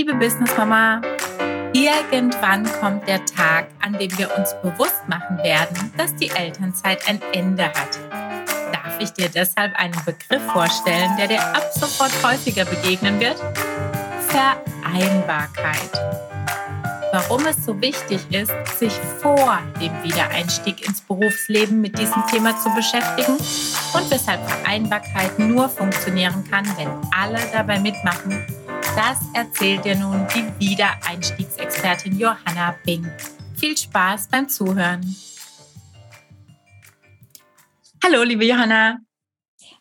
liebe Business Mama. Irgendwann kommt der Tag, an dem wir uns bewusst machen werden, dass die Elternzeit ein Ende hat. Darf ich dir deshalb einen Begriff vorstellen, der dir ab sofort häufiger begegnen wird? Vereinbarkeit. Warum es so wichtig ist, sich vor dem Wiedereinstieg ins Berufsleben mit diesem Thema zu beschäftigen und weshalb Vereinbarkeit nur funktionieren kann, wenn alle dabei mitmachen das erzählt dir nun die Wiedereinstiegsexpertin Johanna Bing. Viel Spaß beim Zuhören. Hallo, liebe Johanna.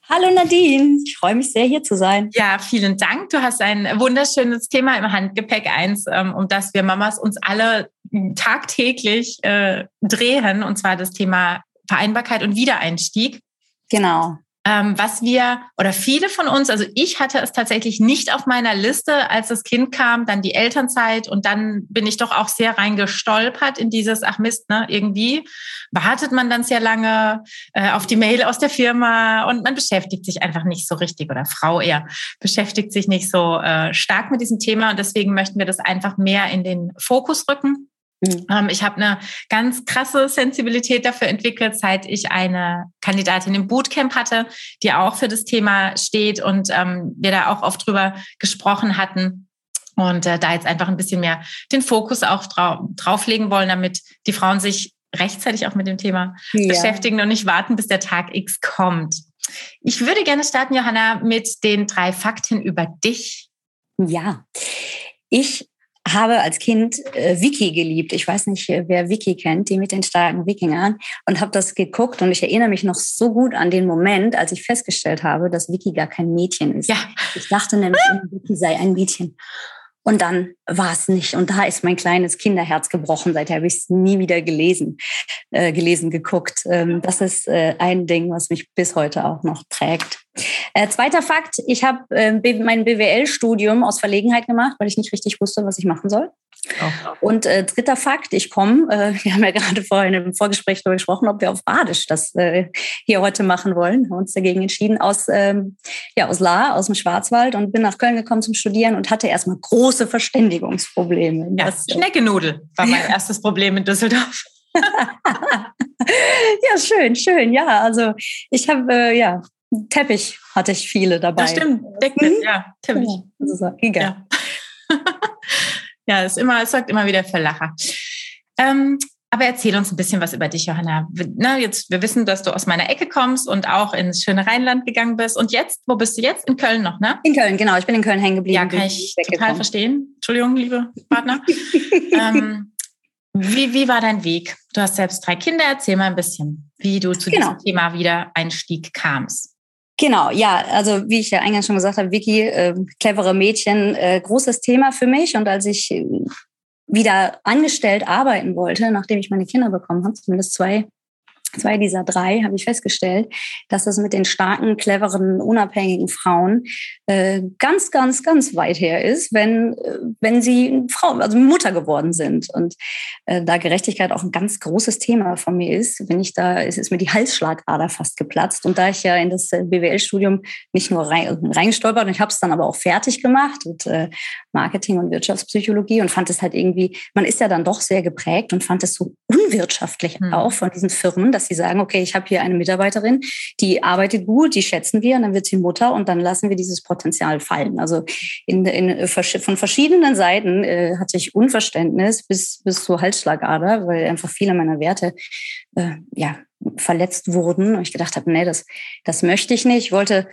Hallo Nadine, ich freue mich sehr, hier zu sein. Ja, vielen Dank. Du hast ein wunderschönes Thema im Handgepäck, eins, ähm, um das wir Mamas uns alle tagtäglich äh, drehen, und zwar das Thema Vereinbarkeit und Wiedereinstieg. Genau ähm, was wir oder viele von uns, also ich hatte es tatsächlich nicht auf meiner Liste, als das Kind kam, dann die Elternzeit und dann bin ich doch auch sehr reingestolpert in dieses, ach Mist, ne, irgendwie wartet man dann sehr lange äh, auf die Mail aus der Firma und man beschäftigt sich einfach nicht so richtig oder Frau eher beschäftigt sich nicht so äh, stark mit diesem Thema und deswegen möchten wir das einfach mehr in den Fokus rücken. Mhm. Ähm, ich habe eine ganz krasse Sensibilität dafür entwickelt, seit ich eine Kandidatin im Bootcamp hatte, die auch für das Thema steht und ähm, wir da auch oft drüber gesprochen hatten. Und äh, da jetzt einfach ein bisschen mehr den Fokus auch drau drauflegen wollen, damit die Frauen sich rechtzeitig auch mit dem Thema ja. beschäftigen und nicht warten, bis der Tag X kommt. Ich würde gerne starten, Johanna, mit den drei Fakten über dich. Ja, ich habe als Kind äh, Wiki geliebt. Ich weiß nicht, wer Wiki kennt, die mit den starken Wikingern. Und habe das geguckt und ich erinnere mich noch so gut an den Moment, als ich festgestellt habe, dass Wiki gar kein Mädchen ist. Ja. Ich dachte nämlich, Wiki sei ein Mädchen. Und dann war es nicht. Und da ist mein kleines Kinderherz gebrochen. Seither habe ich es nie wieder gelesen, äh, gelesen, geguckt. Ähm, das ist äh, ein Ding, was mich bis heute auch noch prägt. Äh, zweiter Fakt, ich habe äh, mein BWL-Studium aus Verlegenheit gemacht, weil ich nicht richtig wusste, was ich machen soll. Oh. Und äh, dritter Fakt, ich komme, äh, wir haben ja gerade vorhin im Vorgespräch darüber gesprochen, ob wir auf Badisch das äh, hier heute machen wollen, haben uns dagegen entschieden, aus, ähm, ja, aus La, aus dem Schwarzwald und bin nach Köln gekommen zum Studieren und hatte erstmal große Verständigungsprobleme. Ja, das, äh, Schneckenudel war mein erstes Problem in Düsseldorf. ja, schön, schön. Ja, also ich habe äh, ja Teppich hatte ich viele dabei. Das stimmt, Decken, mhm. ja, Teppich. Ist giga. Ja. ja, ist immer, es sorgt immer wieder für Lacher. Ähm, aber erzähl uns ein bisschen was über dich, Johanna. Na, jetzt, wir wissen, dass du aus meiner Ecke kommst und auch ins schöne Rheinland gegangen bist. Und jetzt, wo bist du jetzt? In Köln noch, ne? In Köln, genau. Ich bin in Köln hängen geblieben. Ja, kann ich total verstehen. Entschuldigung, liebe Partner. ähm, wie, wie war dein Weg? Du hast selbst drei Kinder. Erzähl mal ein bisschen, wie du zu genau. diesem Thema Wiedereinstieg kamst. Genau, ja, also wie ich ja eingangs schon gesagt habe, Vicky, äh, clevere Mädchen, äh, großes Thema für mich. Und als ich äh, wieder angestellt arbeiten wollte, nachdem ich meine Kinder bekommen habe, zumindest zwei zwei dieser drei habe ich festgestellt, dass es mit den starken, cleveren, unabhängigen Frauen äh, ganz, ganz, ganz weit her ist, wenn, äh, wenn sie Frau, also Mutter geworden sind. Und äh, da Gerechtigkeit auch ein ganz großes Thema von mir ist, wenn ich da, ist, ist mir die Halsschlagader fast geplatzt. Und da ich ja in das äh, BWL-Studium nicht nur rein, reingestolpert und ich habe es dann aber auch fertig gemacht mit äh, Marketing und Wirtschaftspsychologie und fand es halt irgendwie, man ist ja dann doch sehr geprägt und fand es so unwirtschaftlich hm. auch von diesen Firmen, dass sie sagen, okay, ich habe hier eine Mitarbeiterin, die arbeitet gut, die schätzen wir, und dann wird sie Mutter und dann lassen wir dieses Potenzial fallen. Also in, in, von verschiedenen Seiten äh, hatte ich Unverständnis bis, bis zur Halsschlagader, weil einfach viele meiner Werte äh, ja, verletzt wurden. Und ich gedacht habe, nee, das, das möchte ich nicht. Ich wollte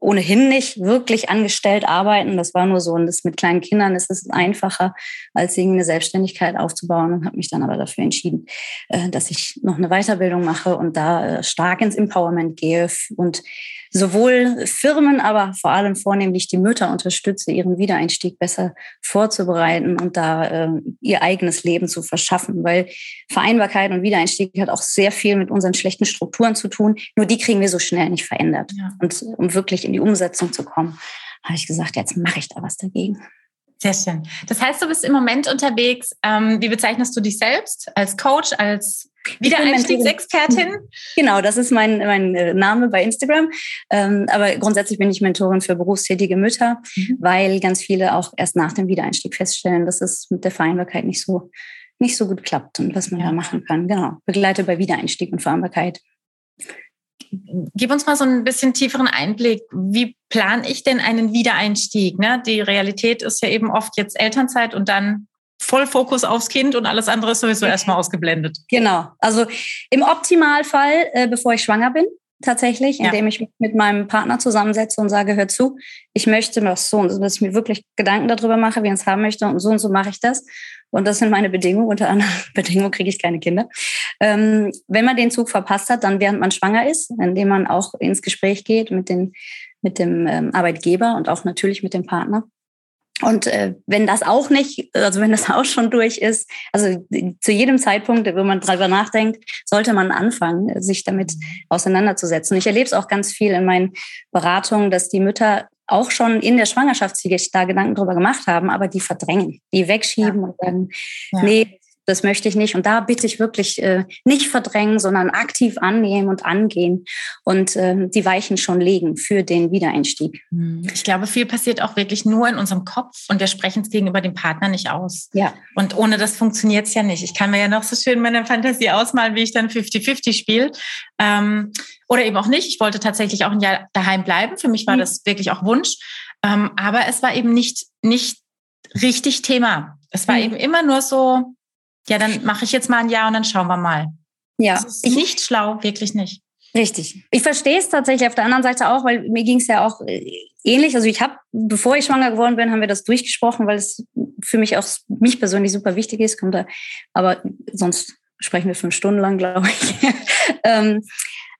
ohnehin nicht wirklich angestellt arbeiten. Das war nur so. Und das mit kleinen Kindern ist es einfacher, als irgendwie eine Selbstständigkeit aufzubauen und habe mich dann aber dafür entschieden, äh, dass ich noch eine Weiterbildung mache und da äh, stark ins Empowerment gehe und sowohl Firmen, aber vor allem vornehmlich die Mütter unterstütze, ihren Wiedereinstieg besser vorzubereiten und da äh, ihr eigenes Leben zu verschaffen. Weil Vereinbarkeit und Wiedereinstieg hat auch sehr viel mit unseren schlechten Strukturen zu tun. Nur die kriegen wir so schnell nicht verändert. Ja. Und um wirklich in die Umsetzung zu kommen, habe ich gesagt, jetzt mache ich da was dagegen. Sehr schön. Das heißt, du bist im Moment unterwegs. Ähm, wie bezeichnest du dich selbst? Als Coach, als Wiedereinstiegsexpertin? Genau, das ist mein, mein äh, Name bei Instagram. Ähm, aber grundsätzlich bin ich Mentorin für berufstätige Mütter, mhm. weil ganz viele auch erst nach dem Wiedereinstieg feststellen, dass es mit der Vereinbarkeit nicht so, nicht so gut klappt und was man ja. da machen kann. Genau, begleite bei Wiedereinstieg und Vereinbarkeit. Gib uns mal so ein bisschen tieferen Einblick. Wie plane ich denn einen Wiedereinstieg? Ne? Die Realität ist ja eben oft jetzt Elternzeit und dann voll Fokus aufs Kind und alles andere ist sowieso erstmal ausgeblendet. Genau. Also im Optimalfall, äh, bevor ich schwanger bin, tatsächlich, indem ja. ich mich mit meinem Partner zusammensetze und sage, hör zu, ich möchte das so und so, dass ich mir wirklich Gedanken darüber mache, wie ich es haben möchte und so und so mache ich das. Und das sind meine Bedingungen. Unter anderem Bedingungen kriege ich keine Kinder. Ähm, wenn man den Zug verpasst hat, dann während man schwanger ist, indem man auch ins Gespräch geht mit, den, mit dem ähm, Arbeitgeber und auch natürlich mit dem Partner und äh, wenn das auch nicht, also wenn das auch schon durch ist, also zu jedem Zeitpunkt, wenn man darüber nachdenkt, sollte man anfangen, sich damit auseinanderzusetzen. Ich erlebe es auch ganz viel in meinen Beratungen, dass die Mütter auch schon in der Schwangerschaft sich da Gedanken drüber gemacht haben, aber die verdrängen, die wegschieben ja. und sagen, ja. nee, das möchte ich nicht. Und da bitte ich wirklich äh, nicht verdrängen, sondern aktiv annehmen und angehen und äh, die Weichen schon legen für den Wiedereinstieg. Hm. Ich glaube, viel passiert auch wirklich nur in unserem Kopf und wir sprechen es gegenüber dem Partner nicht aus. Ja. Und ohne das funktioniert es ja nicht. Ich kann mir ja noch so schön meine Fantasie ausmalen, wie ich dann 50-50 spiele. Ähm, oder eben auch nicht. Ich wollte tatsächlich auch ein Jahr daheim bleiben. Für mich war mhm. das wirklich auch Wunsch. Ähm, aber es war eben nicht, nicht richtig Thema. Es war mhm. eben immer nur so, ja, dann mache ich jetzt mal ein Jahr und dann schauen wir mal. Ja. Das ist nicht schlau, wirklich nicht. Richtig. Ich verstehe es tatsächlich auf der anderen Seite auch, weil mir ging es ja auch äh, ähnlich. Also ich habe, bevor ich schwanger geworden bin, haben wir das durchgesprochen, weil es für mich auch mich persönlich super wichtig ist. Kommt da, aber sonst sprechen wir fünf Stunden lang, glaube ich. ähm,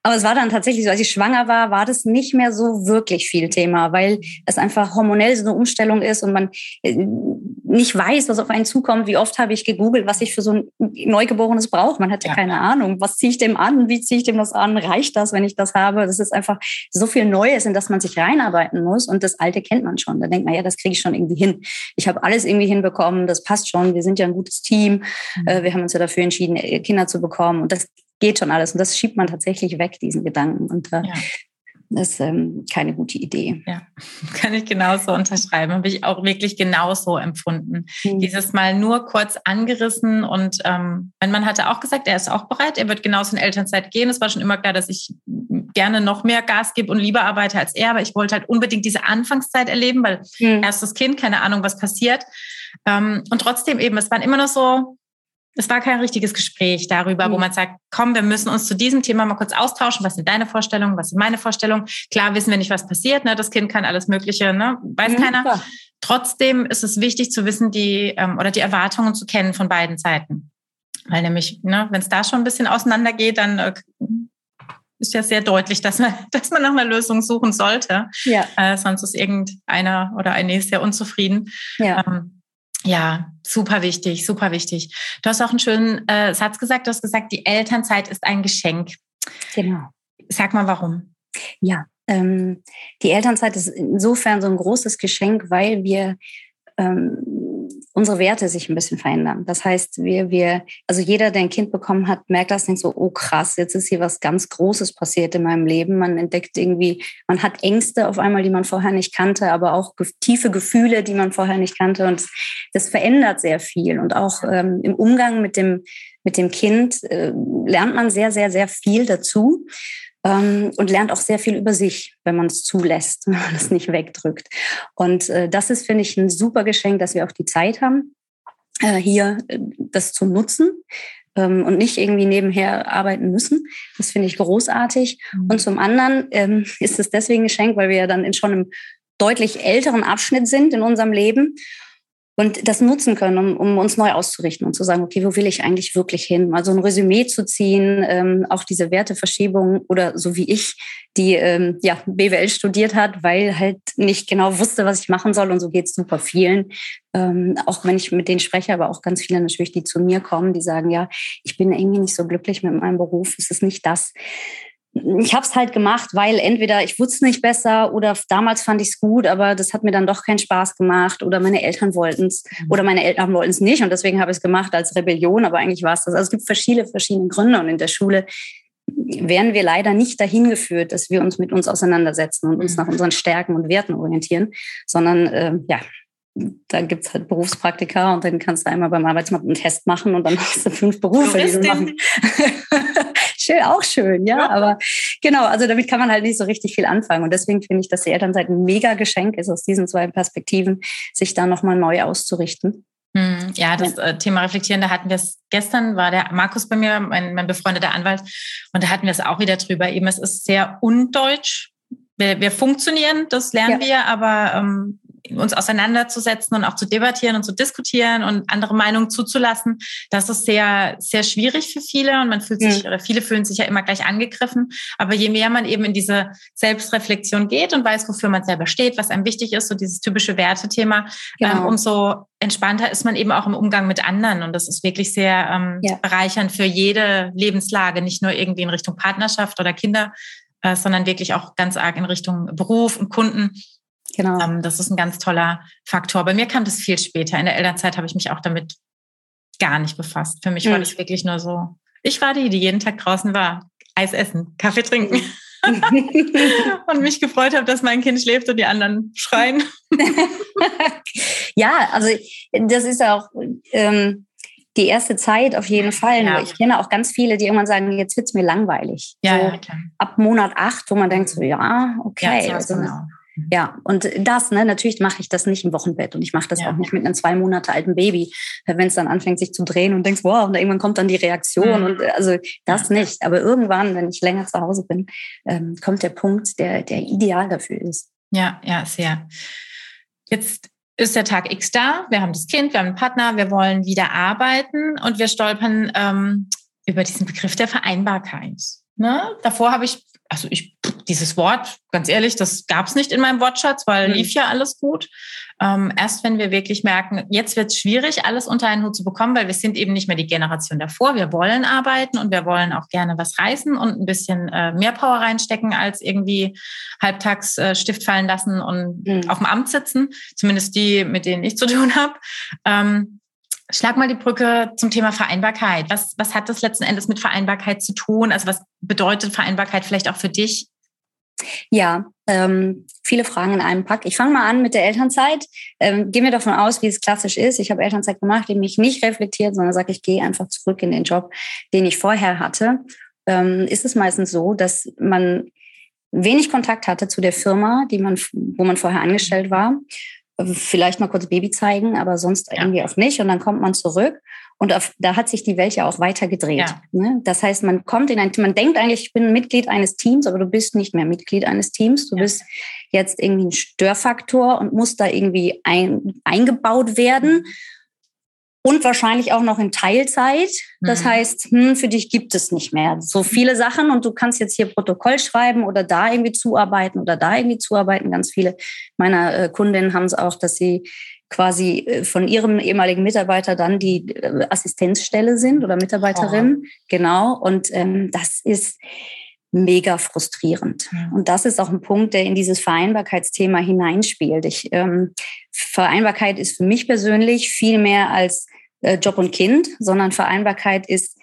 aber es war dann tatsächlich so, als ich schwanger war, war das nicht mehr so wirklich viel Thema, weil es einfach hormonell so eine Umstellung ist und man äh, nicht weiß, was auf einen zukommt. Wie oft habe ich gegoogelt, was ich für so ein Neugeborenes brauche? Man hat ja, ja. keine Ahnung. Was ziehe ich dem an? Wie ziehe ich dem das an? Reicht das, wenn ich das habe? Das ist einfach so viel Neues, in das man sich reinarbeiten muss. Und das Alte kennt man schon. Da denkt man, ja, das kriege ich schon irgendwie hin. Ich habe alles irgendwie hinbekommen. Das passt schon. Wir sind ja ein gutes Team. Mhm. Wir haben uns ja dafür entschieden, Kinder zu bekommen. Und das geht schon alles. Und das schiebt man tatsächlich weg, diesen Gedanken. Und äh, ja. das ist ähm, keine gute Idee. Ja, kann ich genauso unterschreiben. Habe ich auch wirklich genauso empfunden. Mhm. Dieses Mal nur kurz angerissen und ähm, mein Mann hatte auch gesagt, er ist auch bereit, er wird genauso in Elternzeit gehen. Es war schon immer klar, dass ich gerne noch mehr Gas gebe und lieber arbeite als er, aber ich wollte halt unbedingt diese Anfangszeit erleben, weil mhm. erstes Kind, keine Ahnung, was passiert. Ähm, und trotzdem eben, es waren immer noch so es war kein richtiges Gespräch darüber, mhm. wo man sagt, komm, wir müssen uns zu diesem Thema mal kurz austauschen. Was sind deine Vorstellungen? Was sind meine Vorstellungen? Klar wissen wir nicht, was passiert. Ne? Das Kind kann alles Mögliche, ne? weiß mhm, keiner. Klar. Trotzdem ist es wichtig zu wissen, die ähm, oder die Erwartungen zu kennen von beiden Seiten. Weil nämlich, ne, wenn es da schon ein bisschen auseinandergeht, dann äh, ist ja sehr deutlich, dass man, dass man nach einer Lösung suchen sollte. Ja. Äh, sonst ist irgendeiner oder eine sehr unzufrieden. Ja. Ähm, ja, super wichtig, super wichtig. Du hast auch einen schönen äh, Satz gesagt. Du hast gesagt, die Elternzeit ist ein Geschenk. Genau. Sag mal, warum? Ja, ähm, die Elternzeit ist insofern so ein großes Geschenk, weil wir ähm, unsere Werte sich ein bisschen verändern. Das heißt, wir, wir, also jeder, der ein Kind bekommen hat, merkt das nicht so, oh krass, jetzt ist hier was ganz Großes passiert in meinem Leben. Man entdeckt irgendwie, man hat Ängste auf einmal, die man vorher nicht kannte, aber auch tiefe Gefühle, die man vorher nicht kannte. Und das verändert sehr viel. Und auch ähm, im Umgang mit dem, mit dem Kind äh, lernt man sehr, sehr, sehr viel dazu und lernt auch sehr viel über sich, wenn man es zulässt, wenn man es nicht wegdrückt. Und äh, das ist, finde ich, ein super Geschenk, dass wir auch die Zeit haben, äh, hier äh, das zu nutzen ähm, und nicht irgendwie nebenher arbeiten müssen. Das finde ich großartig. Mhm. Und zum anderen ähm, ist es deswegen ein Geschenk, weil wir ja dann in schon einem deutlich älteren Abschnitt sind in unserem Leben und das nutzen können, um, um uns neu auszurichten und zu sagen, okay, wo will ich eigentlich wirklich hin? Mal so ein Resümee zu ziehen, ähm, auch diese Werteverschiebung oder so wie ich, die ähm, ja BWL studiert hat, weil halt nicht genau wusste, was ich machen soll und so geht es super vielen. Ähm, auch wenn ich mit denen spreche, aber auch ganz viele natürlich, die zu mir kommen, die sagen, ja, ich bin irgendwie nicht so glücklich mit meinem Beruf, es ist nicht das, ich habe es halt gemacht, weil entweder ich wusste nicht besser oder damals fand ich es gut, aber das hat mir dann doch keinen Spaß gemacht oder meine Eltern wollten es mhm. oder meine Eltern wollten es nicht und deswegen habe ich es gemacht als Rebellion, aber eigentlich war es das. Also es gibt verschiedene, verschiedene Gründe und in der Schule werden wir leider nicht dahin geführt, dass wir uns mit uns auseinandersetzen und uns mhm. nach unseren Stärken und Werten orientieren, sondern äh, ja, da gibt's halt Berufspraktika und dann kannst du einmal beim Arbeitsmarkt einen Test machen und dann hast du fünf Berufe, die du machen. schön, auch schön, ja, ja, Aber genau, also damit kann man halt nicht so richtig viel anfangen. Und deswegen finde ich, dass die Elternzeit ein mega Geschenk ist, aus diesen zwei Perspektiven, sich da nochmal neu auszurichten. Hm, ja, das. Äh, Thema Reflektieren, da hatten wir es gestern, war der Markus bei mir, mein, mein befreundeter Anwalt, und da hatten wir es auch wieder drüber. Eben, es ist sehr undeutsch. Wir, wir funktionieren, das lernen ja. wir, aber ähm, uns auseinanderzusetzen und auch zu debattieren und zu diskutieren und andere Meinungen zuzulassen, das ist sehr, sehr schwierig für viele und man fühlt sich, mhm. oder viele fühlen sich ja immer gleich angegriffen. Aber je mehr man eben in diese Selbstreflexion geht und weiß, wofür man selber steht, was einem wichtig ist, so dieses typische Wertethema, ähm, genau. ähm, umso entspannter ist man eben auch im Umgang mit anderen. Und das ist wirklich sehr ähm, ja. bereichernd für jede Lebenslage, nicht nur irgendwie in Richtung Partnerschaft oder Kinder, äh, sondern wirklich auch ganz arg in Richtung Beruf und Kunden. Genau. Ähm, das ist ein ganz toller Faktor. Bei mir kam das viel später. In der Elternzeit habe ich mich auch damit gar nicht befasst. Für mich mhm. war das wirklich nur so. Ich war die, die jeden Tag draußen war. Eis essen, Kaffee trinken. und mich gefreut habe, dass mein Kind schläft und die anderen schreien. ja, also das ist auch ähm, die erste Zeit auf jeden Fall. Ja. Ich kenne auch ganz viele, die irgendwann sagen, jetzt wird es mir langweilig. Ja, so ja ab Monat acht, wo man denkt so, ja, okay. Ja, also, genau. Mhm. Ja, und das, ne, natürlich mache ich das nicht im Wochenbett und ich mache das ja. auch nicht mit einem zwei Monate alten Baby, wenn es dann anfängt, sich zu drehen und denkst, wow, und irgendwann kommt dann die Reaktion mhm. und äh, also das nicht. Aber irgendwann, wenn ich länger zu Hause bin, ähm, kommt der Punkt, der, der ideal dafür ist. Ja, ja, sehr. Jetzt ist der Tag X da, wir haben das Kind, wir haben einen Partner, wir wollen wieder arbeiten und wir stolpern ähm, über diesen Begriff der Vereinbarkeit. Ne? Davor habe ich also ich, dieses Wort, ganz ehrlich, das gab es nicht in meinem Wortschatz, weil mhm. lief ja alles gut. Ähm, erst wenn wir wirklich merken, jetzt wird es schwierig, alles unter einen Hut zu bekommen, weil wir sind eben nicht mehr die Generation davor. Wir wollen arbeiten und wir wollen auch gerne was reißen und ein bisschen äh, mehr Power reinstecken, als irgendwie halbtags äh, Stift fallen lassen und mhm. auf dem Amt sitzen. Zumindest die, mit denen ich zu tun habe. Ähm, Schlag mal die Brücke zum Thema Vereinbarkeit. Was, was hat das letzten Endes mit Vereinbarkeit zu tun? Also was bedeutet Vereinbarkeit vielleicht auch für dich? Ja, ähm, viele Fragen in einem Pack. Ich fange mal an mit der Elternzeit. Ähm, gehen wir davon aus, wie es klassisch ist. Ich habe Elternzeit gemacht, die mich nicht reflektiert, sondern sage, ich gehe einfach zurück in den Job, den ich vorher hatte. Ähm, ist es meistens so, dass man wenig Kontakt hatte zu der Firma, die man, wo man vorher angestellt war vielleicht mal kurz Baby zeigen, aber sonst ja. irgendwie auch nicht. Und dann kommt man zurück und auf, da hat sich die Welt ja auch weiter gedreht. Ja. Ne? Das heißt, man kommt in ein, man denkt eigentlich, ich bin Mitglied eines Teams, aber du bist nicht mehr Mitglied eines Teams. Du ja. bist jetzt irgendwie ein Störfaktor und musst da irgendwie ein, eingebaut werden. Mhm und wahrscheinlich auch noch in Teilzeit. Das mhm. heißt, hm, für dich gibt es nicht mehr so viele Sachen und du kannst jetzt hier Protokoll schreiben oder da irgendwie zuarbeiten oder da irgendwie zuarbeiten. Ganz viele meiner äh, Kundinnen haben es auch, dass sie quasi äh, von ihrem ehemaligen Mitarbeiter dann die äh, Assistenzstelle sind oder Mitarbeiterin. Oh. Genau. Und ähm, das ist mega frustrierend. Ja. Und das ist auch ein Punkt, der in dieses Vereinbarkeitsthema hineinspielt. Ich, ähm, Vereinbarkeit ist für mich persönlich viel mehr als äh, Job und Kind, sondern Vereinbarkeit ist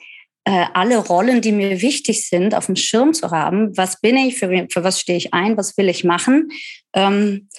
äh, alle Rollen, die mir wichtig sind, auf dem Schirm zu haben. Was bin ich? Für, für was stehe ich ein? Was will ich machen? Ähm,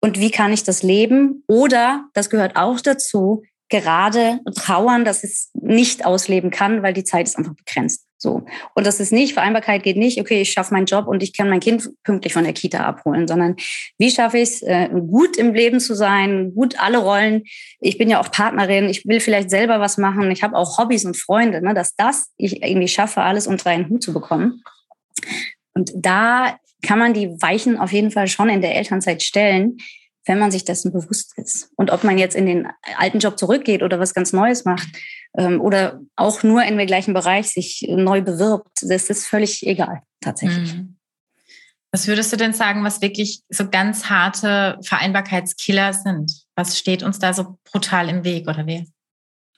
und wie kann ich das leben? Oder, das gehört auch dazu, gerade trauern, dass es nicht ausleben kann, weil die Zeit ist einfach begrenzt. So. Und das ist nicht, Vereinbarkeit geht nicht, okay, ich schaffe meinen Job und ich kann mein Kind pünktlich von der Kita abholen, sondern wie schaffe ich es, äh, gut im Leben zu sein, gut alle Rollen. Ich bin ja auch Partnerin, ich will vielleicht selber was machen, ich habe auch Hobbys und Freunde, ne, dass das ich irgendwie schaffe, alles unter einen Hut zu bekommen. Und da kann man die Weichen auf jeden Fall schon in der Elternzeit stellen, wenn man sich dessen bewusst ist. Und ob man jetzt in den alten Job zurückgeht oder was ganz Neues macht oder auch nur in dem gleichen Bereich sich neu bewirbt, das ist völlig egal tatsächlich. Mhm. Was würdest du denn sagen, was wirklich so ganz harte Vereinbarkeitskiller sind? Was steht uns da so brutal im Weg oder wie?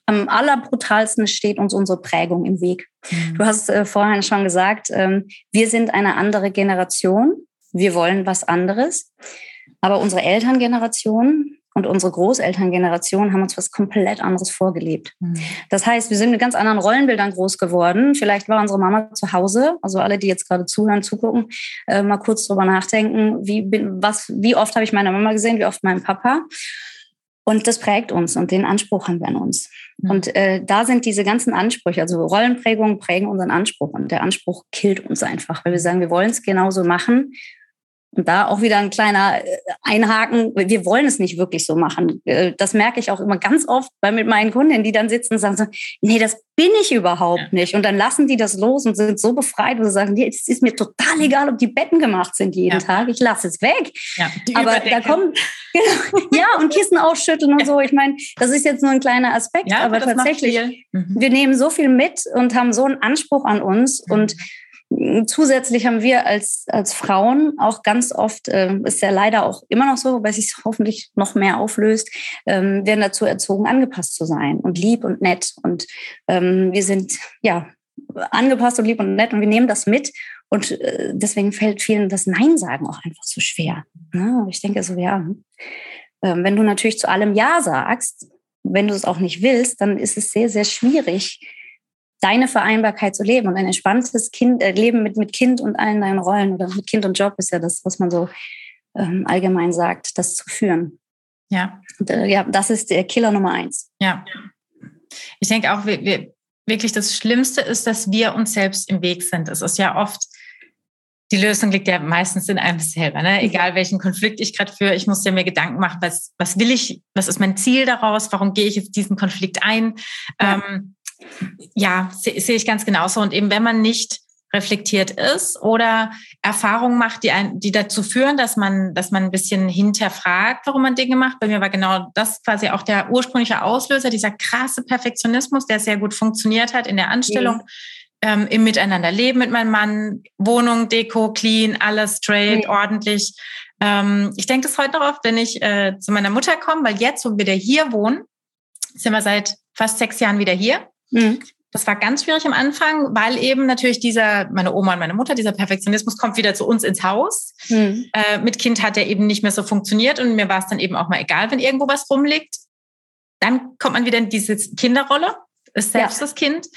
am allerbrutalsten steht uns unsere Prägung im Weg. Mhm. Du hast äh, vorhin schon gesagt, ähm, wir sind eine andere Generation. Wir wollen was anderes. Aber unsere Elterngeneration und unsere Großelterngeneration haben uns was komplett anderes vorgelebt. Das heißt, wir sind mit ganz anderen Rollenbildern groß geworden. Vielleicht war unsere Mama zu Hause, also alle, die jetzt gerade zuhören, zugucken, äh, mal kurz drüber nachdenken, wie, bin, was, wie oft habe ich meine Mama gesehen, wie oft meinen Papa. Und das prägt uns und den Anspruch haben wir an uns. Mhm. Und äh, da sind diese ganzen Ansprüche, also Rollenprägungen prägen unseren Anspruch und der Anspruch killt uns einfach, weil wir sagen, wir wollen es genauso machen und da auch wieder ein kleiner äh, Einhaken. Wir wollen es nicht wirklich so machen. Äh, das merke ich auch immer ganz oft bei mit meinen Kundinnen, die dann sitzen und sagen so, nee, das bin ich überhaupt nicht. Und dann lassen die das los und sind so befreit und sagen, nee, es ist mir total egal, ob die Betten gemacht sind jeden ja. Tag. Ich lasse es weg. Ja, Aber da kommt, genau, ja, und Kissen ausschütteln und so. Ich meine, das ist jetzt nur ein kleiner Aspekt. Ja, aber tatsächlich, mhm. wir nehmen so viel mit und haben so einen Anspruch an uns mhm. und Zusätzlich haben wir als, als Frauen auch ganz oft, äh, ist ja leider auch immer noch so, wobei sich hoffentlich noch mehr auflöst, ähm, werden dazu erzogen, angepasst zu sein und lieb und nett. Und ähm, wir sind ja angepasst und lieb und nett und wir nehmen das mit. Und äh, deswegen fällt vielen das Nein sagen auch einfach so schwer. Ne? Ich denke so, ja, äh, wenn du natürlich zu allem Ja sagst, wenn du es auch nicht willst, dann ist es sehr, sehr schwierig, deine Vereinbarkeit zu leben und ein entspanntes kind, äh, Leben mit, mit Kind und allen deinen Rollen oder mit Kind und Job ist ja das, was man so ähm, allgemein sagt, das zu führen. Ja. Und, äh, ja, das ist der Killer Nummer eins. Ja. Ich denke auch, wir, wir, wirklich das Schlimmste ist, dass wir uns selbst im Weg sind. Es ist ja oft, die Lösung liegt ja meistens in einem selber, ne? egal welchen Konflikt ich gerade führe. Ich muss ja mir Gedanken machen, was, was will ich, was ist mein Ziel daraus, warum gehe ich jetzt diesen Konflikt ein. Ja. Ähm, ja, sehe seh ich ganz genauso. Und eben, wenn man nicht reflektiert ist oder Erfahrungen macht, die, ein, die dazu führen, dass man, dass man ein bisschen hinterfragt, warum man Dinge macht. Bei mir war genau das quasi auch der ursprüngliche Auslöser, dieser krasse Perfektionismus, der sehr gut funktioniert hat in der Anstellung. Mhm. Ähm, im Miteinanderleben mit meinem Mann, Wohnung, Deko, clean, alles straight, mhm. ordentlich. Ähm, ich denke das heute noch oft, wenn ich äh, zu meiner Mutter komme, weil jetzt, wo wir wieder hier wohnen, sind wir seit fast sechs Jahren wieder hier. Mhm. Das war ganz schwierig am Anfang, weil eben natürlich dieser, meine Oma und meine Mutter, dieser Perfektionismus kommt wieder zu uns ins Haus. Mhm. Äh, mit Kind hat er eben nicht mehr so funktioniert und mir war es dann eben auch mal egal, wenn irgendwo was rumliegt. Dann kommt man wieder in diese Kinderrolle, ist selbst ja. das Kind.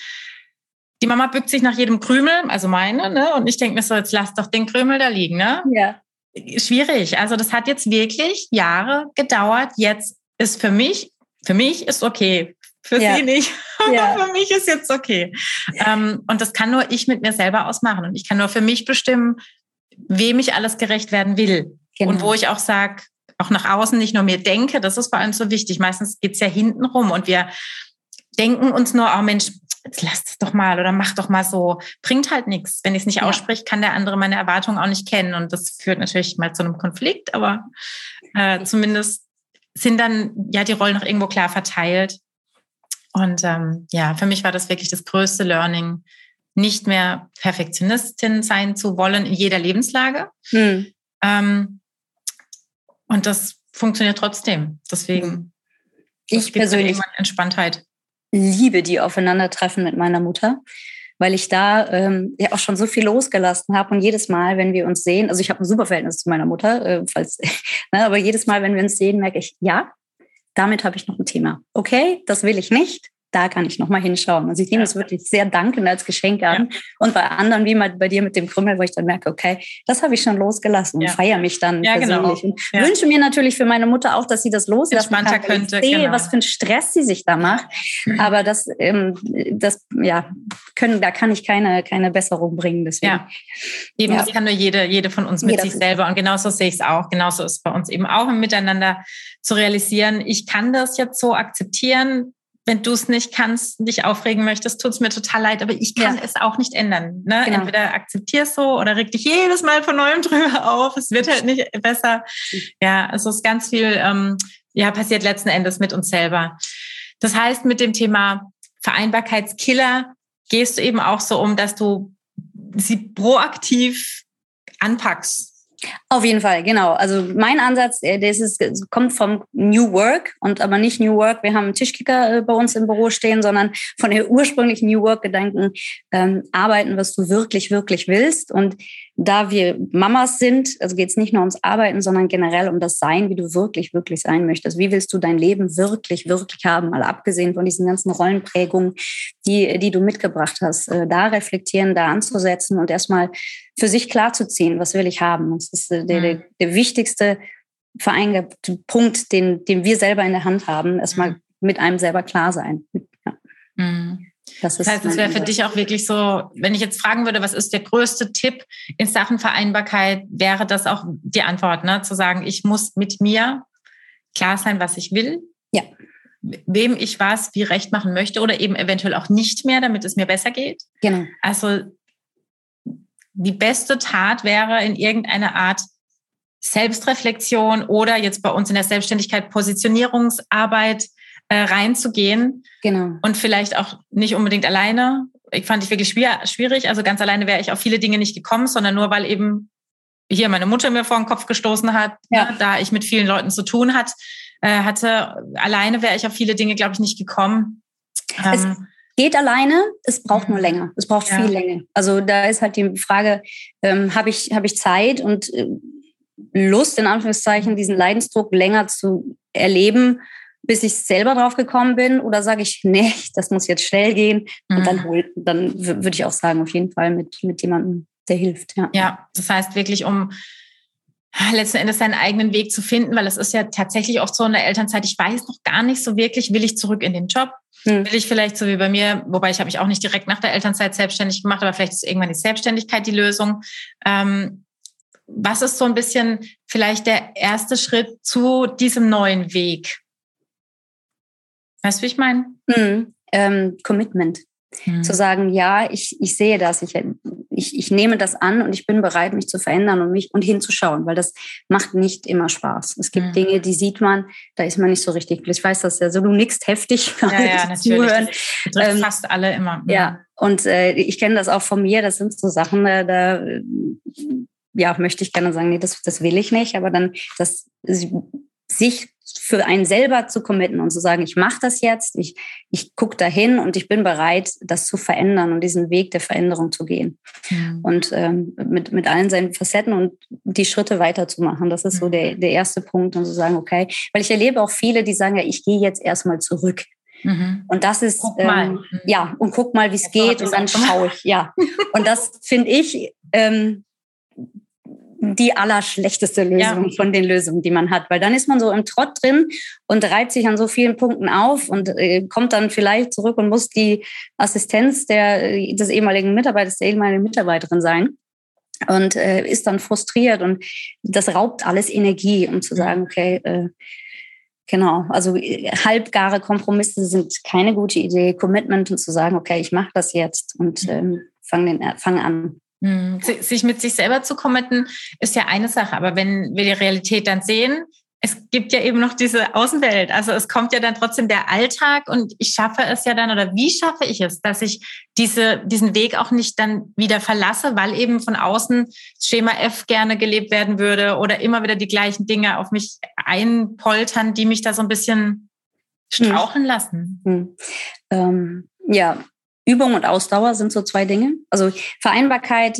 Die Mama bückt sich nach jedem Krümel, also meine, ne? Und ich denke mir so, jetzt lass doch den Krümel da liegen, ne? Ja. Schwierig. Also das hat jetzt wirklich Jahre gedauert. Jetzt ist für mich, für mich ist okay. Für ja. sie nicht. Ja. für mich ist jetzt okay. Ähm, und das kann nur ich mit mir selber ausmachen. Und ich kann nur für mich bestimmen, wem ich alles gerecht werden will. Genau. Und wo ich auch sage, auch nach außen nicht nur mir denke, das ist vor allem so wichtig. Meistens geht's ja hinten rum und wir denken uns nur, oh Mensch, jetzt lass es doch mal oder mach doch mal so. Bringt halt nichts. Wenn ich es nicht ausspreche, kann der andere meine Erwartungen auch nicht kennen. Und das führt natürlich mal zu einem Konflikt, aber äh, zumindest sind dann ja die Rollen noch irgendwo klar verteilt. Und ähm, ja, für mich war das wirklich das größte Learning, nicht mehr Perfektionistin sein zu wollen in jeder Lebenslage. Hm. Ähm, und das funktioniert trotzdem. Deswegen, ich persönlich Entspanntheit. liebe die Aufeinandertreffen mit meiner Mutter, weil ich da ähm, ja auch schon so viel losgelassen habe und jedes Mal, wenn wir uns sehen, also ich habe ein super Verhältnis zu meiner Mutter, äh, falls, ne, aber jedes Mal, wenn wir uns sehen, merke ich, ja, damit habe ich noch ein Thema. Okay, das will ich nicht da kann ich nochmal hinschauen. Also ich nehme es wirklich sehr dankend als Geschenk an. Ja. Und bei anderen, wie mal bei dir mit dem Krümmel, wo ich dann merke, okay, das habe ich schon losgelassen ja. und feiere mich dann ja, genau. persönlich. Genau. Und wünsche mir natürlich für meine Mutter auch, dass sie das loslassen kann. Könnte, ich sehe, genau. was für ein Stress sie sich da macht. Aber das, ähm, das, ja, können, da kann ich keine, keine Besserung bringen. Deswegen. Ja, eben, das kann nur jede, jede von uns mit Jeder sich selber. Und genauso sehe ich es auch. Genauso ist es bei uns eben auch im Miteinander zu realisieren. Ich kann das jetzt so akzeptieren wenn du es nicht kannst, dich aufregen möchtest, tut es mir total leid, aber ich kann ja. es auch nicht ändern. Ne? Genau. Entweder akzeptierst so oder reg dich jedes Mal von neuem drüber auf. Es wird halt nicht besser. Ja, also es ist ganz viel, ähm, ja, passiert letzten Endes mit uns selber. Das heißt, mit dem Thema Vereinbarkeitskiller gehst du eben auch so um, dass du sie proaktiv anpackst Auf jeden Fall, genau. Also mein Ansatz, äh, das ist, kommt vom New Work und aber nicht New Work. Wir haben einen Tischkicker äh, bei uns im Büro stehen, sondern von der ursprünglichen New Work Gedanken ähm, arbeiten, was du wirklich, wirklich willst. Und da wir Mamas sind, also geht es nicht nur ums Arbeiten, sondern generell um das Sein, wie du wirklich, wirklich sein möchtest. Wie willst du dein Leben wirklich, wirklich haben? Mal abgesehen von diesen ganzen Rollenprägungen, die, die du mitgebracht hast, äh, da reflektieren, da anzusetzen und erstmal für sich klarzuziehen, was will ich haben. Das ist der, der, mhm. der wichtigste vereinte Punkt, den, den wir selber in der Hand haben, erstmal mhm. mit einem selber klar sein. Ja. Mhm. Das, das heißt, es wäre für dich auch wirklich so, wenn ich jetzt fragen würde, was ist der größte Tipp in Sachen Vereinbarkeit, wäre das auch die Antwort, ne? zu sagen, ich muss mit mir klar sein, was ich will. Ja. Wem ich was wie recht machen möchte oder eben eventuell auch nicht mehr, damit es mir besser geht. Genau. Also die beste Tat wäre in irgendeiner Art Selbstreflexion oder jetzt bei uns in der Selbstständigkeit Positionierungsarbeit äh, reinzugehen. Genau. Und vielleicht auch nicht unbedingt alleine. Ich fand ich wirklich schwierig. Also ganz alleine wäre ich auf viele Dinge nicht gekommen, sondern nur weil eben hier meine Mutter mir vor den Kopf gestoßen hat, ja. ne, da ich mit vielen Leuten zu tun hat, äh, hatte. Alleine wäre ich auf viele Dinge, glaube ich, nicht gekommen. Ähm, geht alleine, es braucht nur mhm. länger. Es braucht ja. viel länger. Also da ist halt die Frage, ähm, habe ich, hab ich Zeit und äh, Lust, in Anführungszeichen, diesen Leidensdruck länger zu erleben, bis ich selber drauf gekommen bin? Oder sage ich, nee, das muss jetzt schnell gehen? Mhm. Und dann, mhm. hol, dann würde ich auch sagen, auf jeden Fall mit, mit jemandem, der hilft. Ja. ja, das heißt wirklich, um letzten Endes seinen eigenen Weg zu finden, weil es ist ja tatsächlich oft so in der Elternzeit, ich weiß noch gar nicht so wirklich, will ich zurück in den Job? Hm. Will ich vielleicht so wie bei mir, wobei ich habe mich auch nicht direkt nach der Elternzeit selbstständig gemacht, aber vielleicht ist irgendwann die Selbstständigkeit die Lösung. Ähm, was ist so ein bisschen vielleicht der erste Schritt zu diesem neuen Weg? Weißt du, wie ich meine? Hm, ähm, Commitment. Hm. Zu sagen, ja, ich, ich sehe das, ich, ich, ich nehme das an und ich bin bereit, mich zu verändern und mich und hinzuschauen, weil das macht nicht immer Spaß. Es gibt hm. Dinge, die sieht man, da ist man nicht so richtig. Ich weiß das ja so, du nickst heftig. Ja, ja, natürlich. Zuhören. Das ähm, fast alle immer. Ja, und äh, ich kenne das auch von mir, das sind so Sachen, äh, da ja, möchte ich gerne sagen, nee, das, das will ich nicht, aber dann das sich für einen selber zu committen und zu sagen, ich mache das jetzt, ich, ich gucke dahin und ich bin bereit, das zu verändern und diesen Weg der Veränderung zu gehen. Mhm. Und ähm, mit, mit allen seinen Facetten und die Schritte weiterzumachen. Das ist so der, mhm. der erste Punkt und zu sagen, okay, weil ich erlebe auch viele, die sagen, ja, ich gehe jetzt erstmal zurück. Mhm. Und das ist, ähm, ja, und guck mal, wie es geht und dann schaue ich, ja. Und das finde ich, ähm, die allerschlechteste Lösung ja. von den Lösungen, die man hat, weil dann ist man so im Trott drin und reibt sich an so vielen Punkten auf und äh, kommt dann vielleicht zurück und muss die Assistenz der, äh, des ehemaligen Mitarbeiters, der ehemaligen Mitarbeiterin sein und äh, ist dann frustriert und das raubt alles Energie, um zu sagen, okay, äh, Genau, also äh, halbgare Kompromisse sind keine gute Idee. Commitment und zu sagen, okay, ich mache das jetzt und ähm, fange fang an. Hm, sich mit sich selber zu committen, ist ja eine Sache. Aber wenn wir die Realität dann sehen, es gibt ja eben noch diese Außenwelt. Also es kommt ja dann trotzdem der Alltag und ich schaffe es ja dann oder wie schaffe ich es, dass ich diese, diesen Weg auch nicht dann wieder verlasse, weil eben von außen Schema F gerne gelebt werden würde oder immer wieder die gleichen Dinge auf mich einpoltern, die mich da so ein bisschen strauchen lassen. Hm. Ähm, ja, Übung und Ausdauer sind so zwei Dinge. Also Vereinbarkeit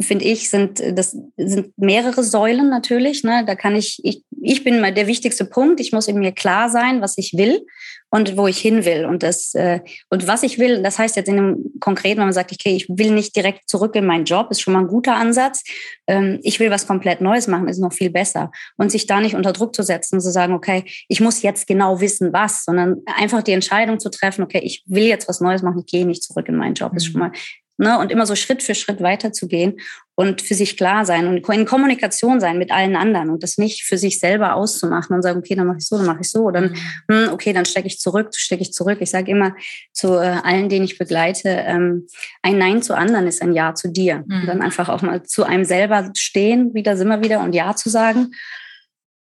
finde ich, sind das sind mehrere Säulen natürlich. Ne? Da kann ich, ich, ich bin mal der wichtigste Punkt. Ich muss in mir klar sein, was ich will und wo ich hin will. Und das äh, und was ich will, das heißt jetzt in einem konkreten, wenn man sagt, okay, ich will nicht direkt zurück in meinen Job, ist schon mal ein guter Ansatz. Ähm, ich will was komplett Neues machen, ist noch viel besser. Und sich da nicht unter Druck zu setzen und zu sagen, okay, ich muss jetzt genau wissen, was, sondern einfach die Entscheidung zu treffen, okay, ich will jetzt was Neues machen, ich gehe nicht zurück in meinen Job, ist schon mhm. mal Ne, und immer so Schritt für Schritt weiterzugehen und für sich klar sein und in Kommunikation sein mit allen anderen und das nicht für sich selber auszumachen und sagen, okay, dann mache ich so, dann mache ich so, dann, mhm. hm, okay, dann stecke ich zurück, stecke ich zurück. Ich sage immer zu äh, allen, denen ich begleite, ähm, ein Nein zu anderen ist ein Ja zu dir. Mhm. Und dann einfach auch mal zu einem selber stehen, wieder sind wir wieder und Ja zu sagen.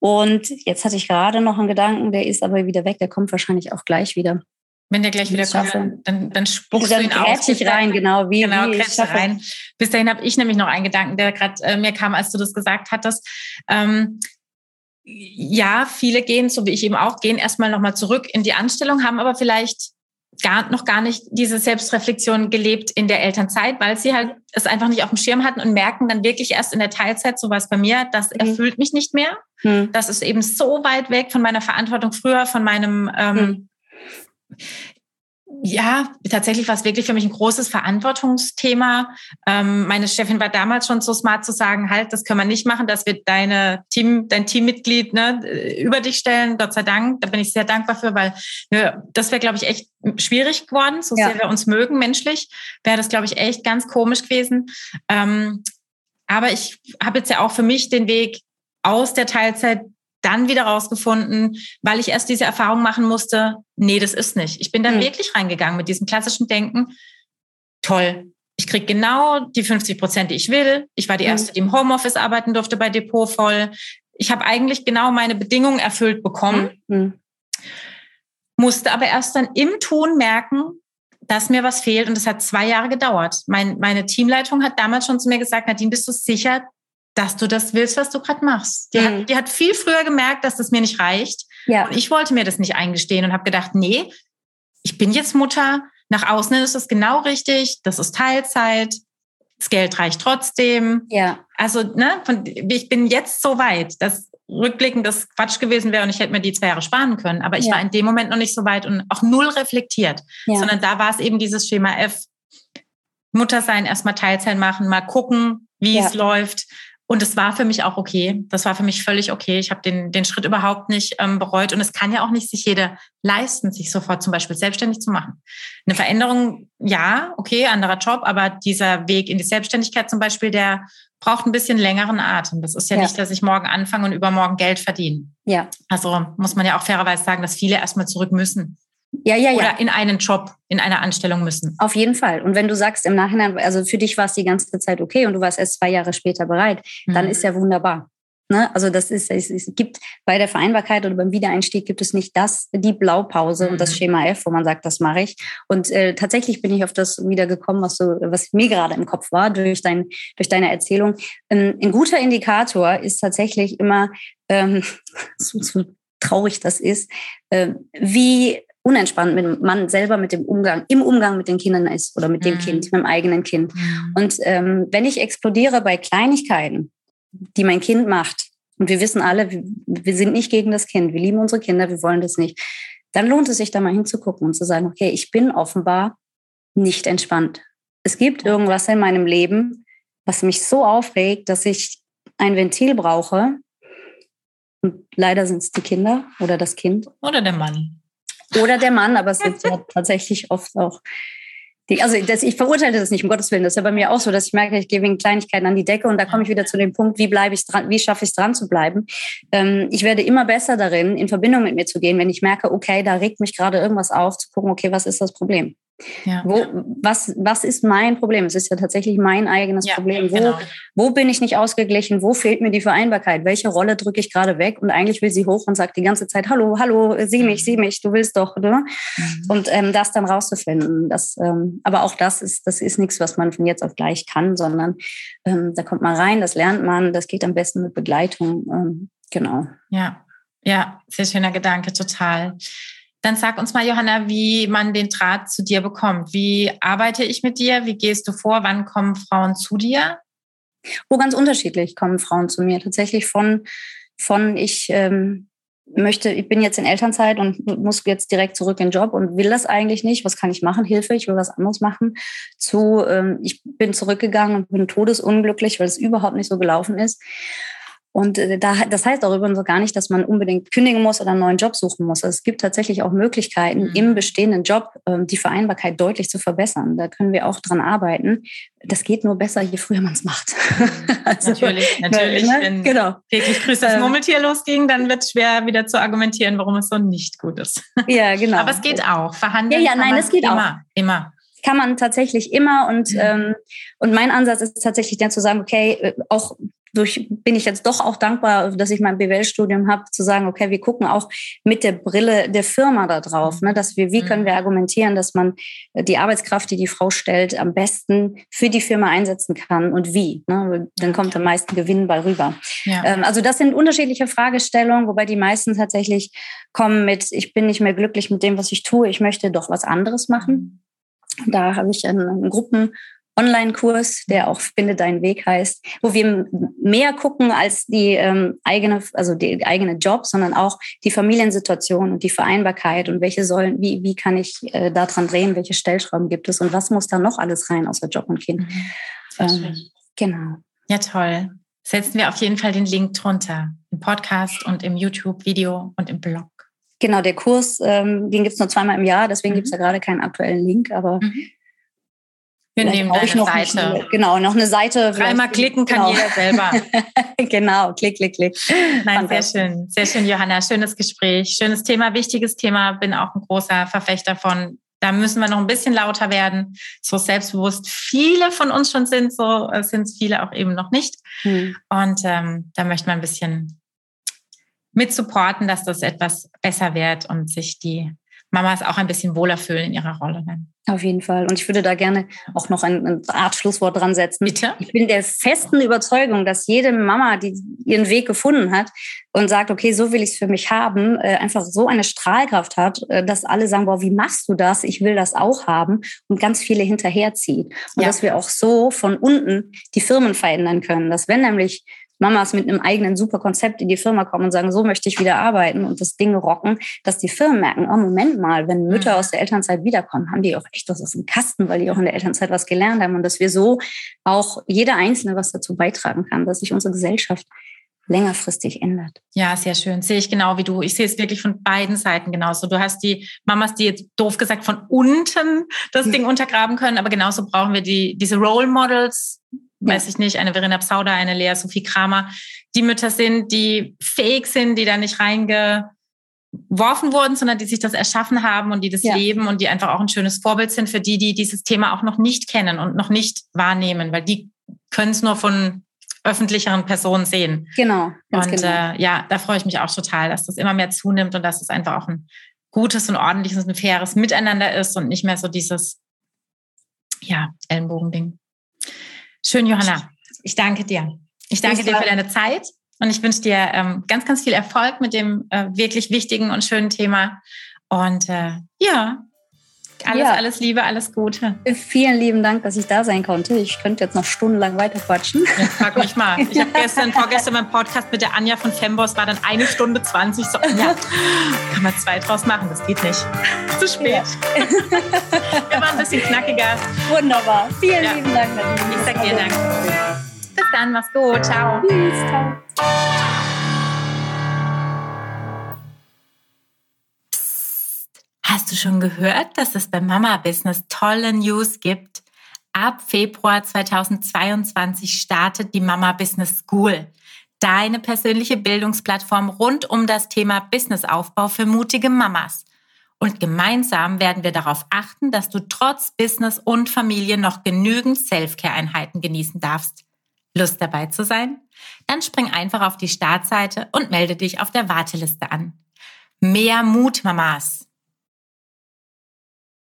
Und jetzt hatte ich gerade noch einen Gedanken, der ist aber wieder weg, der kommt wahrscheinlich auch gleich wieder. Wenn der gleich wieder kommt, dann, dann spuckst dann du ihn aus. rein, genau. Wie, genau, wie ich rein. Bis dahin habe ich nämlich noch einen Gedanken, der gerade äh, mir kam, als du das gesagt hattest. Ähm, ja, viele gehen, so wie ich eben auch, gehen erstmal nochmal zurück in die Anstellung, haben aber vielleicht gar, noch gar nicht diese Selbstreflexion gelebt in der Elternzeit, weil sie halt es einfach nicht auf dem Schirm hatten und merken dann wirklich erst in der Teilzeit, so was bei mir, das mhm. erfüllt mich nicht mehr. Mhm. Das ist eben so weit weg von meiner Verantwortung früher, von meinem, ähm, mhm. Ja, tatsächlich war es wirklich für mich ein großes Verantwortungsthema. Ähm, meine Chefin war damals schon so smart zu sagen, halt, das können wir nicht machen, dass wir deine Team, dein Teammitglied ne, über dich stellen. Gott sei Dank, da bin ich sehr dankbar für, weil ja, das wäre, glaube ich, echt schwierig geworden. So ja. sehr wir uns mögen menschlich, wäre das, glaube ich, echt ganz komisch gewesen. Ähm, aber ich habe jetzt ja auch für mich den Weg aus der Teilzeit dann wieder rausgefunden, weil ich erst diese Erfahrung machen musste, nee, das ist nicht. Ich bin dann mhm. wirklich reingegangen mit diesem klassischen Denken. Toll, ich krieg genau die 50 Prozent, die ich will. Ich war die mhm. Erste, die im Homeoffice arbeiten durfte bei Depot voll. Ich habe eigentlich genau meine Bedingungen erfüllt bekommen, mhm. musste aber erst dann im Tun merken, dass mir was fehlt und es hat zwei Jahre gedauert. Mein, meine Teamleitung hat damals schon zu mir gesagt, Nadine, bist du sicher, dass du das willst, was du gerade machst. Die, mhm. hat, die hat viel früher gemerkt, dass das mir nicht reicht. Ja. Und ich wollte mir das nicht eingestehen und habe gedacht, nee, ich bin jetzt Mutter. Nach außen ist das genau richtig. Das ist Teilzeit. Das Geld reicht trotzdem. Ja. Also, ne, von, ich bin jetzt so weit, dass rückblickend das Quatsch gewesen wäre und ich hätte mir die zwei Jahre sparen können. Aber ich ja. war in dem Moment noch nicht so weit und auch null reflektiert, ja. sondern da war es eben dieses Schema F. Mutter sein, erstmal Teilzeit machen, mal gucken, wie ja. es läuft. Und es war für mich auch okay. Das war für mich völlig okay. Ich habe den, den Schritt überhaupt nicht ähm, bereut. Und es kann ja auch nicht sich jeder leisten, sich sofort zum Beispiel selbstständig zu machen. Eine Veränderung, ja, okay, anderer Job, aber dieser Weg in die Selbstständigkeit zum Beispiel, der braucht ein bisschen längeren Atem. Das ist ja, ja. nicht, dass ich morgen anfange und übermorgen Geld verdiene. Ja. Also muss man ja auch fairerweise sagen, dass viele erstmal zurück müssen. Ja, ja, ja. Oder in einen Job, in eine Anstellung müssen. Auf jeden Fall. Und wenn du sagst im Nachhinein, also für dich war es die ganze Zeit okay und du warst erst zwei Jahre später bereit, mhm. dann ist ja wunderbar. Ne? Also das ist, es, es, gibt bei der Vereinbarkeit oder beim Wiedereinstieg gibt es nicht das, die Blaupause mhm. und das mhm. Schema F, wo man sagt, das mache ich. Und äh, tatsächlich bin ich auf das wiedergekommen, was so, was mir gerade im Kopf war durch dein, durch deine Erzählung. Ein, ein guter Indikator ist tatsächlich immer, ähm, so, so traurig das ist, äh, wie unentspannt mit man selber mit dem Umgang, im Umgang mit den Kindern ist oder mit dem mhm. Kind, mit dem eigenen Kind. Mhm. Und ähm, wenn ich explodiere bei Kleinigkeiten, die mein Kind macht, und wir wissen alle, wir, wir sind nicht gegen das Kind, wir lieben unsere Kinder, wir wollen das nicht, dann lohnt es sich da mal hinzugucken und zu sagen, okay, ich bin offenbar nicht entspannt. Es gibt irgendwas in meinem Leben, was mich so aufregt, dass ich ein Ventil brauche. Und leider sind es die Kinder oder das Kind. Oder der Mann. Oder der Mann, aber es sind ja tatsächlich oft auch die, also das, ich verurteile das nicht, um Gottes Willen. Das ist ja bei mir auch so, dass ich merke, ich gehe wegen Kleinigkeiten an die Decke und da komme ich wieder zu dem Punkt, wie bleibe ich dran, wie schaffe ich es dran zu bleiben. Ähm, ich werde immer besser darin, in Verbindung mit mir zu gehen, wenn ich merke, okay, da regt mich gerade irgendwas auf, zu gucken, okay, was ist das Problem? Ja. Wo, was, was ist mein Problem? Es ist ja tatsächlich mein eigenes ja, Problem. Wo, genau. wo bin ich nicht ausgeglichen? Wo fehlt mir die Vereinbarkeit? Welche Rolle drücke ich gerade weg? Und eigentlich will sie hoch und sagt die ganze Zeit, hallo, hallo, sieh mich, sieh mich, du willst doch. Ne? Mhm. Und ähm, das dann rauszufinden. Das, ähm, aber auch das ist, das ist nichts, was man von jetzt auf gleich kann, sondern ähm, da kommt man rein, das lernt man, das geht am besten mit Begleitung. Ähm, genau. Ja, ja, sehr schöner Gedanke, total. Dann sag uns mal, Johanna, wie man den Draht zu dir bekommt. Wie arbeite ich mit dir? Wie gehst du vor? Wann kommen Frauen zu dir? Oh, ganz unterschiedlich kommen Frauen zu mir. Tatsächlich von, von ich ähm, möchte, ich bin jetzt in Elternzeit und muss jetzt direkt zurück in den Job und will das eigentlich nicht. Was kann ich machen? Hilfe, ich will was anderes machen. Zu, ähm, ich bin zurückgegangen und bin todesunglücklich, weil es überhaupt nicht so gelaufen ist. Und äh, da, das heißt auch übrigens gar nicht, dass man unbedingt kündigen muss oder einen neuen Job suchen muss. Es gibt tatsächlich auch Möglichkeiten, mhm. im bestehenden Job ähm, die Vereinbarkeit deutlich zu verbessern. Da können wir auch dran arbeiten. Das geht nur besser, je früher man es macht. Mhm. also, natürlich, natürlich. Ne? Wenn genau. täglich grüßt das ähm, Murmeltier losging, dann wird es schwer, wieder zu argumentieren, warum es so nicht gut ist. Ja, genau. Aber es geht auch. Verhandeln. Ja, ja, nein, es geht immer, auch. Immer kann man tatsächlich immer und mhm. ähm, und mein Ansatz ist tatsächlich dann zu sagen, okay, äh, auch durch bin ich jetzt doch auch dankbar, dass ich mein BWL-Studium habe, zu sagen, okay, wir gucken auch mit der Brille der Firma da drauf, ne, dass wir, wie können wir mhm. argumentieren, dass man äh, die Arbeitskraft, die die Frau stellt, am besten für die Firma einsetzen kann und wie. Ne? Dann kommt am meisten Gewinn bei rüber. Ja. Ähm, also das sind unterschiedliche Fragestellungen, wobei die meisten tatsächlich kommen mit, ich bin nicht mehr glücklich mit dem, was ich tue, ich möchte doch was anderes machen. Mhm. Da habe ich einen Gruppen Online-Kurs, der auch Finde deinen Weg heißt, wo wir mehr gucken als die ähm, eigene, also die eigene Job, sondern auch die Familiensituation und die Vereinbarkeit und welche sollen, wie, wie kann ich äh, daran drehen, welche Stellschrauben gibt es und was muss da noch alles rein außer Job und Kind. Mhm. Ähm, genau. Ja, toll. Setzen wir auf jeden Fall den Link drunter im Podcast und im YouTube-Video und im Blog. Genau, der Kurs, ähm, den gibt es nur zweimal im Jahr, deswegen mhm. gibt es ja gerade keinen aktuellen Link, aber mhm wir nehmen deine noch Seite. Eine, genau, noch eine Seite. Dreimal klicken kann genau. jeder selber. genau, klick, klick, klick. Nein, sehr schön. Sehr schön, Johanna. Schönes Gespräch. Schönes Thema, wichtiges Thema. Bin auch ein großer Verfechter von. Da müssen wir noch ein bisschen lauter werden. So selbstbewusst viele von uns schon sind, so äh, sind es viele auch eben noch nicht. Hm. Und ähm, da möchte man ein bisschen mit supporten, dass das etwas besser wird und sich die Mamas auch ein bisschen wohler fühlen in ihrer Rolle. Dann. Auf jeden Fall. Und ich würde da gerne auch noch ein, eine Art Schlusswort dran setzen. Bitte? Ich bin der festen Überzeugung, dass jede Mama, die ihren Weg gefunden hat und sagt, okay, so will ich es für mich haben, äh, einfach so eine Strahlkraft hat, äh, dass alle sagen, boah, wie machst du das? Ich will das auch haben und ganz viele hinterherzieht. Und ja. dass wir auch so von unten die Firmen verändern können. Dass wenn nämlich Mamas mit einem eigenen super Konzept in die Firma kommen und sagen, so möchte ich wieder arbeiten und das Ding rocken, dass die Firmen merken, oh Moment mal, wenn Mütter mhm. aus der Elternzeit wiederkommen, haben die auch echt was auf dem Kasten, weil die auch in der Elternzeit was gelernt haben und dass wir so auch jeder Einzelne was dazu beitragen kann, dass sich unsere Gesellschaft längerfristig ändert. Ja, sehr schön. Sehe ich genau wie du. Ich sehe es wirklich von beiden Seiten genauso. Du hast die Mamas, die jetzt doof gesagt von unten das Ding untergraben können, aber genauso brauchen wir die, diese Role Models, weiß ich nicht, eine Verena Psauder, eine Lea Sophie Kramer, die Mütter sind, die fähig sind, die da nicht reingeworfen wurden, sondern die sich das erschaffen haben und die das ja. leben und die einfach auch ein schönes Vorbild sind für die, die dieses Thema auch noch nicht kennen und noch nicht wahrnehmen, weil die können es nur von öffentlicheren Personen sehen. Genau. und genau. Äh, ja, da freue ich mich auch total, dass das immer mehr zunimmt und dass es einfach auch ein gutes und ordentliches und faires Miteinander ist und nicht mehr so dieses ja, Ellenbogending. Schön, Johanna. Ich danke dir. Ich danke dir für deine Zeit und ich wünsche dir ähm, ganz, ganz viel Erfolg mit dem äh, wirklich wichtigen und schönen Thema. Und äh, ja, alles, ja. alles Liebe, alles Gute. Vielen lieben Dank, dass ich da sein konnte. Ich könnte jetzt noch stundenlang weiter quatschen. Ja, frag mich mal. Ich habe gestern, vorgestern beim Podcast mit der Anja von Femboss war dann eine Stunde 20. So, ja, kann man zwei draus machen, das geht nicht. Zu spät. Ja. Wir waren ein bisschen knackiger. Wunderbar. Vielen ja. lieben Dank, Nadine. Ich sag dir Dank. Bis dann, mach's gut. Ciao. Tschüss, ciao. Hast du schon gehört, dass es beim Mama Business tolle News gibt? Ab Februar 2022 startet die Mama Business School, deine persönliche Bildungsplattform rund um das Thema Businessaufbau für mutige Mamas. Und gemeinsam werden wir darauf achten, dass du trotz Business und Familie noch genügend Selfcare-Einheiten genießen darfst. Lust dabei zu sein? Dann spring einfach auf die Startseite und melde dich auf der Warteliste an. Mehr Mut, Mamas!